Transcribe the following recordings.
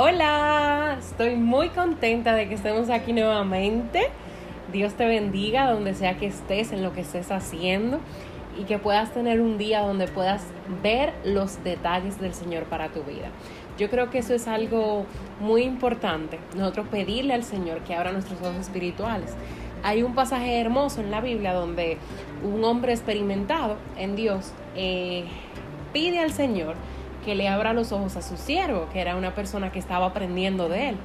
Hola, estoy muy contenta de que estemos aquí nuevamente. Dios te bendiga donde sea que estés, en lo que estés haciendo y que puedas tener un día donde puedas ver los detalles del Señor para tu vida. Yo creo que eso es algo muy importante, nosotros pedirle al Señor que abra nuestros ojos espirituales. Hay un pasaje hermoso en la Biblia donde un hombre experimentado en Dios eh, pide al Señor que le abra los ojos a su siervo, que era una persona que estaba aprendiendo de él.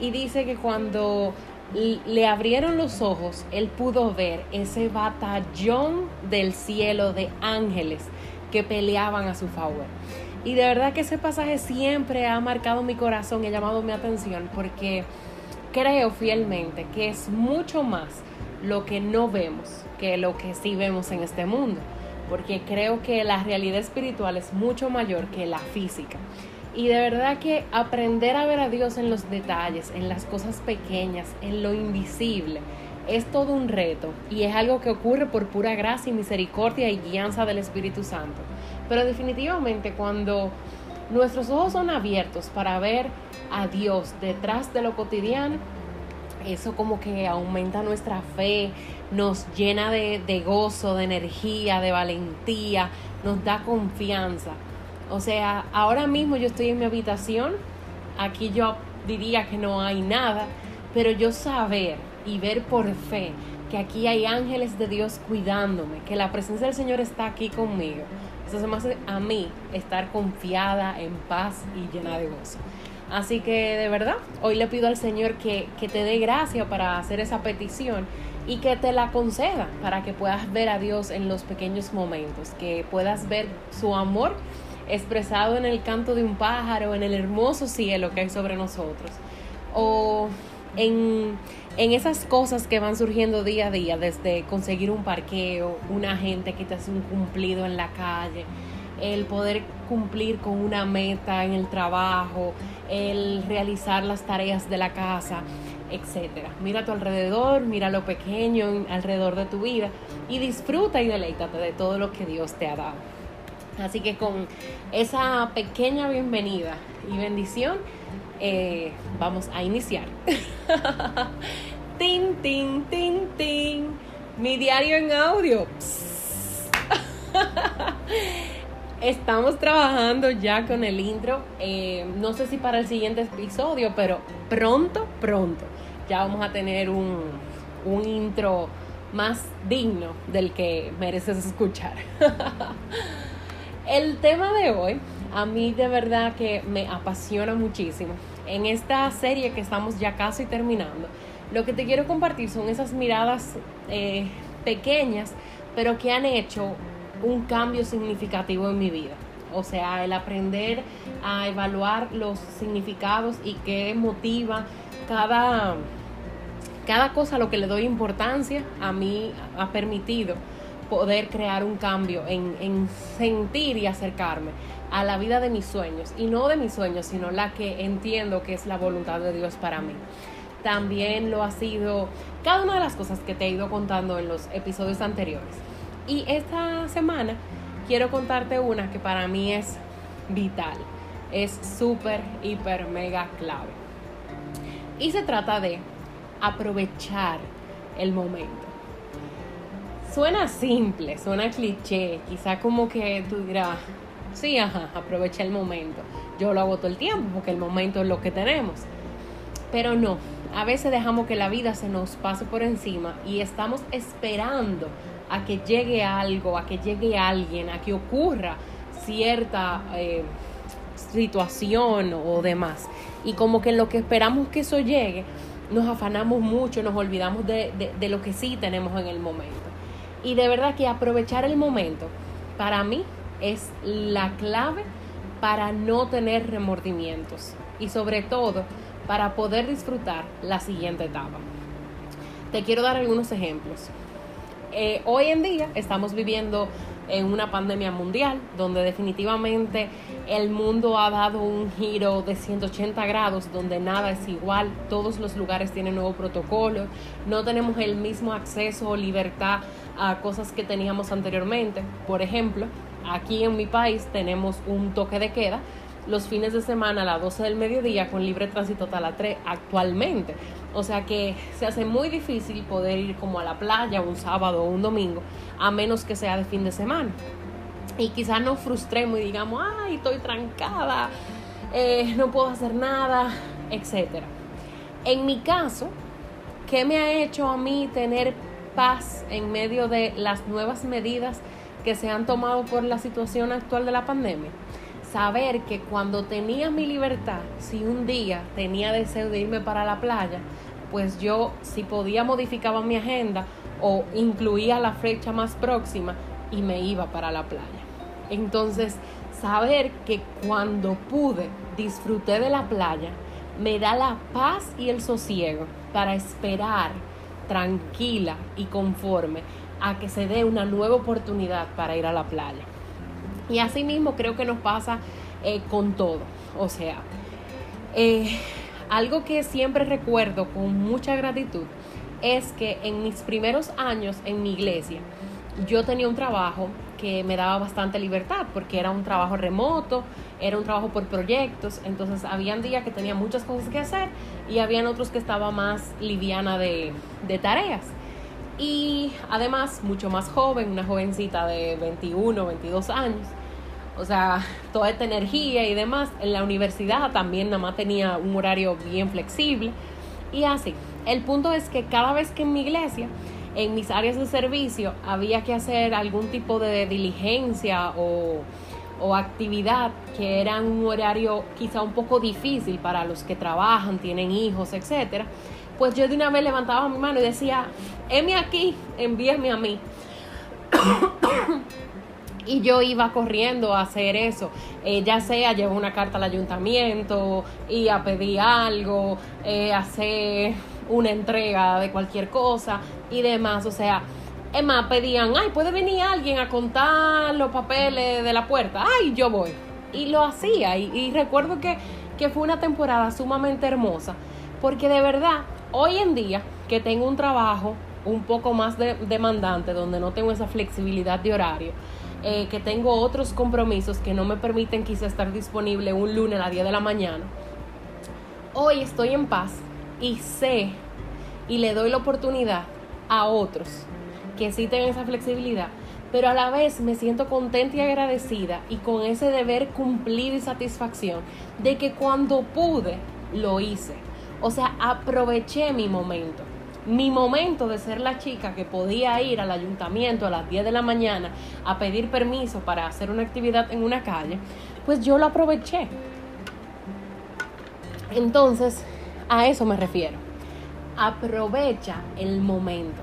Y dice que cuando le abrieron los ojos, él pudo ver ese batallón del cielo de ángeles que peleaban a su favor. Y de verdad que ese pasaje siempre ha marcado mi corazón y ha llamado mi atención porque creo fielmente que es mucho más lo que no vemos que lo que sí vemos en este mundo porque creo que la realidad espiritual es mucho mayor que la física. Y de verdad que aprender a ver a Dios en los detalles, en las cosas pequeñas, en lo invisible, es todo un reto y es algo que ocurre por pura gracia y misericordia y guianza del Espíritu Santo. Pero definitivamente cuando nuestros ojos son abiertos para ver a Dios detrás de lo cotidiano, eso como que aumenta nuestra fe, nos llena de, gozo, de energía, de valentía, nos da confianza. O sea, ahora mismo yo estoy en mi habitación, aquí yo diría que no hay nada, pero yo saber y ver por fe que aquí hay ángeles de Dios cuidándome, que la presencia del Señor está aquí conmigo. Eso se me hace a mí estar confiada, en paz y llena de gozo. Así que de verdad, hoy le pido al Señor que, que te dé gracia para hacer esa petición y que te la conceda para que puedas ver a Dios en los pequeños momentos, que puedas ver su amor expresado en el canto de un pájaro, en el hermoso cielo que hay sobre nosotros, o en, en esas cosas que van surgiendo día a día, desde conseguir un parqueo, una gente que te hace un cumplido en la calle, el poder cumplir con una meta en el trabajo, el realizar las tareas de la casa, etc. Mira a tu alrededor, mira lo pequeño alrededor de tu vida y disfruta y deleítate de todo lo que Dios te ha dado. Así que con esa pequeña bienvenida y bendición, eh, vamos a iniciar. tin, tin, tin, tin. Mi diario en audio. Estamos trabajando ya con el intro. Eh, no sé si para el siguiente episodio, pero pronto, pronto ya vamos a tener un, un intro más digno del que mereces escuchar. el tema de hoy a mí de verdad que me apasiona muchísimo. En esta serie que estamos ya casi terminando, lo que te quiero compartir son esas miradas eh, pequeñas, pero que han hecho un cambio significativo en mi vida. O sea, el aprender a evaluar los significados y qué motiva cada, cada cosa a lo que le doy importancia, a mí ha permitido poder crear un cambio en, en, sentir y acercarme a la vida de mis sueños. Y no de mis sueños, sino la que entiendo que es la voluntad de Dios para mí. También lo ha sido cada una de las cosas que te he ido contando en los episodios anteriores. Y esta semana quiero contarte una que para mí es vital, es súper, hiper, mega clave. Y se trata de aprovechar el momento. Suena simple, suena cliché, quizá como que tú dirás, sí, ajá, aprovecha el momento. Yo lo hago todo el tiempo porque el momento es lo que tenemos. Pero no, a veces dejamos que la vida se nos pase por encima y estamos esperando a que llegue algo, a que llegue alguien, a que ocurra cierta eh, situación o demás. Y como que en lo que esperamos que eso llegue, nos afanamos mucho, nos olvidamos de, de lo que sí tenemos en el momento. Y de verdad que aprovechar el momento, para mí, es la clave para no tener remordimientos y sobre todo para poder disfrutar la siguiente etapa. Te quiero dar algunos ejemplos. Eh, hoy en día estamos viviendo en una pandemia mundial donde definitivamente el mundo ha dado un giro de 180 grados donde nada es igual, todos los lugares tienen nuevo protocolo, no tenemos el mismo acceso o libertad a cosas que teníamos anteriormente. Por ejemplo, aquí en mi país tenemos un toque de queda los fines de semana a las 12 del mediodía con libre tránsito hasta las 3 actualmente. O sea que se hace muy difícil poder ir como a la playa un sábado o un domingo, a menos que sea de fin de semana. Y quizás nos frustremos y digamos, ay, estoy trancada, eh, no puedo hacer nada, etc. En mi caso, ¿qué me ha hecho a mí tener paz en medio de las nuevas medidas que se han tomado por la situación actual de la pandemia? Saber que cuando tenía mi libertad, si un día tenía deseo de irme para la playa, pues yo si podía modificaba mi agenda o incluía la fecha más próxima y me iba para la playa. Entonces, saber que cuando pude disfruté de la playa, me da la paz y el sosiego para esperar tranquila y conforme a que se dé una nueva oportunidad para ir a la playa. Y así mismo creo que nos pasa eh, con todo. O sea, eh, algo que siempre recuerdo con mucha gratitud es que en mis primeros años en mi iglesia, yo tenía un trabajo que me daba bastante libertad porque era un trabajo remoto, era un trabajo por proyectos, entonces habían días que tenía muchas cosas que hacer y habían otros que estaba más liviana de, de tareas. Y además mucho más joven, una jovencita de 21, 22 años. O sea, toda esta energía y demás. En la universidad también nada más tenía un horario bien flexible. Y así. El punto es que cada vez que en mi iglesia en mis áreas de servicio había que hacer algún tipo de diligencia o, actividad que era un horario quizá un poco difícil para los que trabajan, tienen hijos, etcétera, pues yo de una vez levantaba mi mano y decía, heme aquí, envíame a mí. Y yo iba corriendo a hacer eso, eh, ya sea llevar una carta al ayuntamiento y a pedir algo, eh, hacer una entrega de cualquier cosa y demás. O sea, es más, pedían, ay, puede venir alguien a contar los papeles de la puerta. Ay, yo voy. Y lo hacía. Y, recuerdo que, que fue una temporada sumamente hermosa. Porque de verdad, hoy en día, que tengo un trabajo un poco más demandante, donde no tengo esa flexibilidad de horario, eh, que tengo otros compromisos que no me permiten quizá estar disponible un lunes a las 10 de la mañana, hoy estoy en paz y sé y le doy la oportunidad a otros que sí tengan esa flexibilidad, pero a la vez me siento contenta y agradecida y con ese deber cumplido y satisfacción de que cuando pude, lo hice. O sea, aproveché mi momento. Mi momento de ser la chica que podía ir al ayuntamiento a las 10 de la mañana a pedir permiso para hacer una actividad en una calle, pues yo lo aproveché. Entonces, a eso me refiero. Aprovecha el momento.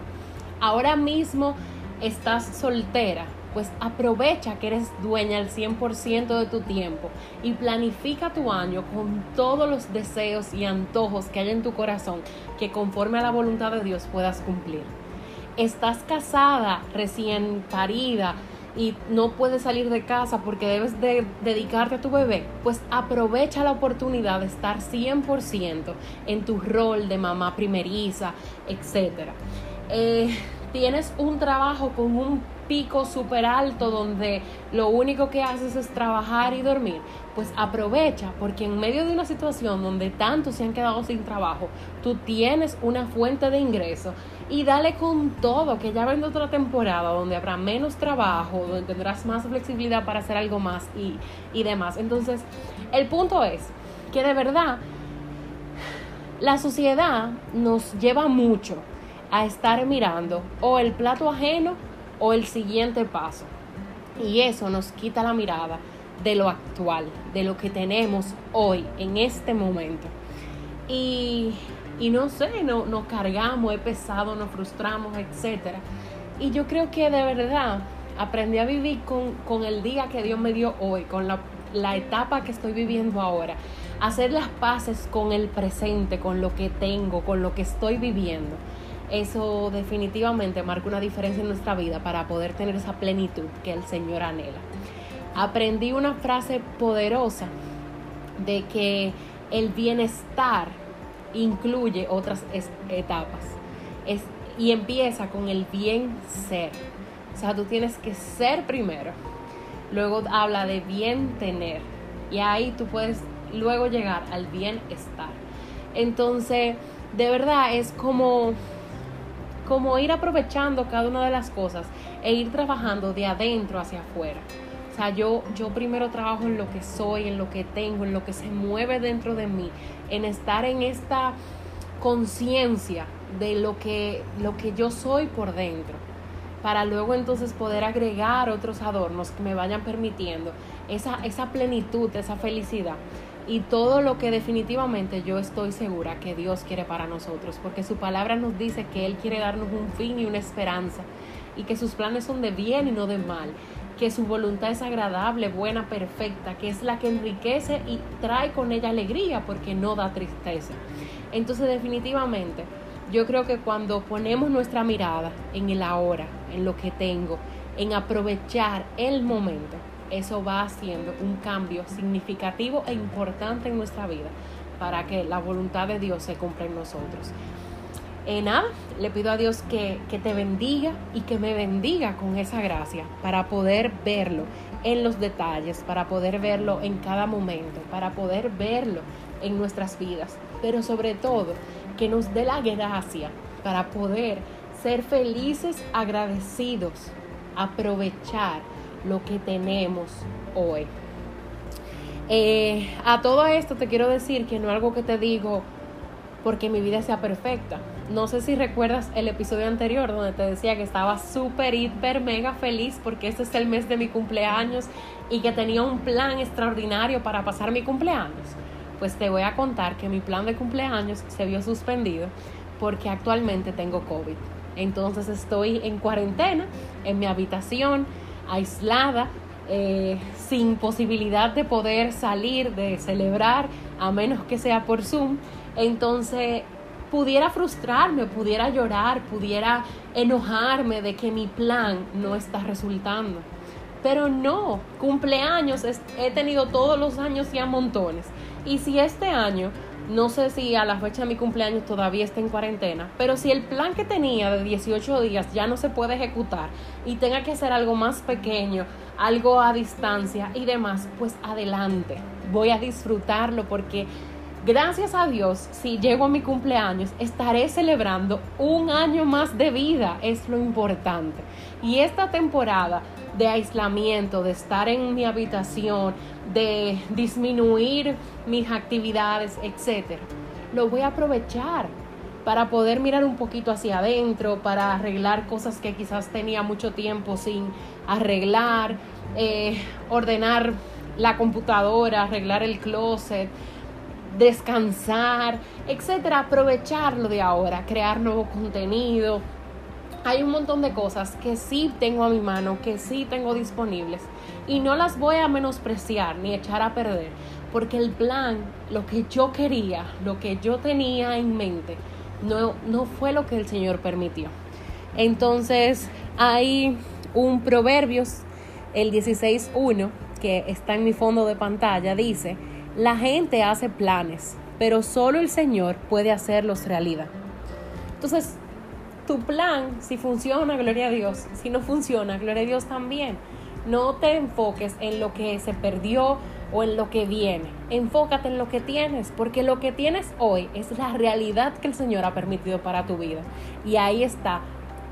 Ahora mismo estás soltera, pues aprovecha que eres dueña al 100% de tu tiempo y planifica tu año con todos los deseos y antojos que hay en tu corazón que conforme a la voluntad de Dios puedas cumplir. Estás casada, recién parida, y no puedes salir de casa porque debes de dedicarte a tu bebé, pues aprovecha la oportunidad de estar 100% en tu rol de mamá primeriza, etc. Eh, tienes un trabajo con un pico súper alto donde lo único que haces es trabajar y dormir, pues aprovecha porque en medio de una situación donde tantos se han quedado sin trabajo, tú tienes una fuente de ingreso y dale con todo, que ya vendrá otra temporada donde habrá menos trabajo, donde tendrás más flexibilidad para hacer algo más y, y demás. Entonces, el punto es que de verdad la sociedad nos lleva mucho a estar mirando o el plato ajeno o el siguiente paso. Y eso nos quita la mirada de lo actual, de lo que tenemos hoy, en este momento. Y, y no sé, no, nos cargamos, es pesado, nos frustramos, etc. Y yo creo que de verdad aprendí a vivir con, con el día que Dios me dio hoy, con la, la etapa que estoy viviendo ahora, hacer las paces con el presente, con lo que tengo, con lo que estoy viviendo eso definitivamente marca una diferencia en nuestra vida para poder tener esa plenitud que el Señor anhela. Aprendí una frase poderosa de que el bienestar incluye otras etapas y empieza con el bien ser. O sea, tú tienes que ser primero. Luego habla de bien tener Y ahí tú puedes luego llegar al bienestar. Entonces, de verdad es como como ir aprovechando cada una de las cosas e ir trabajando de adentro hacia afuera. O sea, yo, yo primero trabajo en lo que soy, en lo que tengo, en lo que se mueve dentro de mí, en estar en esta conciencia de lo que, lo que yo soy por dentro, para luego entonces poder agregar otros adornos que me vayan permitiendo esa, esa plenitud, esa felicidad y todo lo que definitivamente yo estoy segura que Dios quiere para nosotros, porque su palabra nos dice que Él quiere darnos un fin y una esperanza, y que sus planes son de bien y no de mal, que su voluntad es agradable, buena, perfecta, que es la que enriquece y trae con ella alegría, porque no da tristeza. Entonces definitivamente, yo creo que cuando ponemos nuestra mirada en el ahora, en lo que tengo, en aprovechar el momento, eso va haciendo un cambio significativo e importante en nuestra vida para que la voluntad de Dios se cumpla en nosotros. En nada, le pido a Dios que, que te bendiga y que me bendiga con esa gracia para poder verlo en los detalles, para poder verlo en cada momento, para poder verlo en nuestras vidas, pero sobre todo que nos dé la gracia para poder ser felices, agradecidos, aprovechar lo que tenemos hoy. Eh, a todo esto te quiero decir que no es algo que te digo porque mi vida sea perfecta. No sé si recuerdas el episodio anterior donde te decía que estaba súper, hiper, mega feliz porque este es el mes de mi cumpleaños y que tenía un plan extraordinario para pasar mi cumpleaños. Pues te voy a contar que mi plan de cumpleaños se vio suspendido porque actualmente tengo COVID. Entonces estoy en cuarentena en mi habitación aislada, eh, sin posibilidad de poder salir, de celebrar, a menos que sea por Zoom, entonces pudiera frustrarme, pudiera llorar, pudiera enojarme de que mi plan no está resultando. Pero no, cumpleaños he tenido todos los años y a montones. Y si este año no sé si a la fecha de mi cumpleaños todavía está en cuarentena, pero si el plan que tenía de 18 días ya no se puede ejecutar y tenga que hacer algo más pequeño, algo a distancia y demás, pues adelante. Voy a disfrutarlo porque gracias a Dios, si llego a mi cumpleaños, estaré celebrando un año más de vida, es lo importante. Y esta temporada de aislamiento, de estar en mi habitación, de disminuir mis actividades, etcétera, lo voy a aprovechar para poder mirar un poquito hacia adentro, para arreglar cosas que quizás tenía mucho tiempo sin arreglar, eh, ordenar la computadora, arreglar el closet, descansar, etcétera, aprovecharlo de ahora, crear nuevo contenido. Hay un montón de cosas que sí tengo a mi mano, que sí tengo disponibles y no las voy a menospreciar ni echar a perder, porque el plan, lo que yo quería, lo que yo tenía en mente, no, no fue lo que el Señor permitió. Entonces hay un Proverbios, el 16.1, que está en mi fondo de pantalla, dice, la gente hace planes, pero solo el Señor puede hacerlos realidad. Entonces, tu plan, si funciona, gloria a Dios, si no funciona, gloria a Dios también. No te enfoques en lo que se perdió o en lo que viene. Enfócate en lo que tienes, porque lo que tienes hoy es la realidad que el Señor ha permitido para tu vida. Y ahí está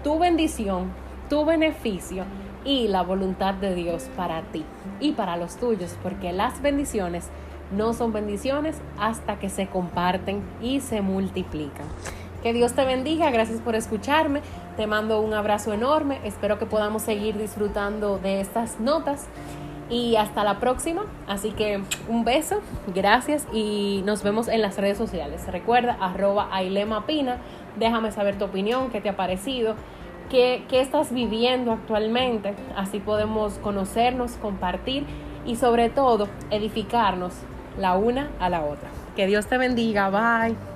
tu bendición, tu beneficio y la voluntad de Dios para ti y para los tuyos, porque las bendiciones no son bendiciones hasta que se comparten y se multiplican. Que Dios te bendiga, gracias por escucharme, te mando un abrazo enorme, espero que podamos seguir disfrutando de estas notas y hasta la próxima. Así que un beso, gracias y nos vemos en las redes sociales. Recuerda, arroba Pina, déjame saber tu opinión, qué te ha parecido, qué, qué estás viviendo actualmente, así podemos conocernos, compartir y sobre todo edificarnos la una a la otra. Que Dios te bendiga, bye.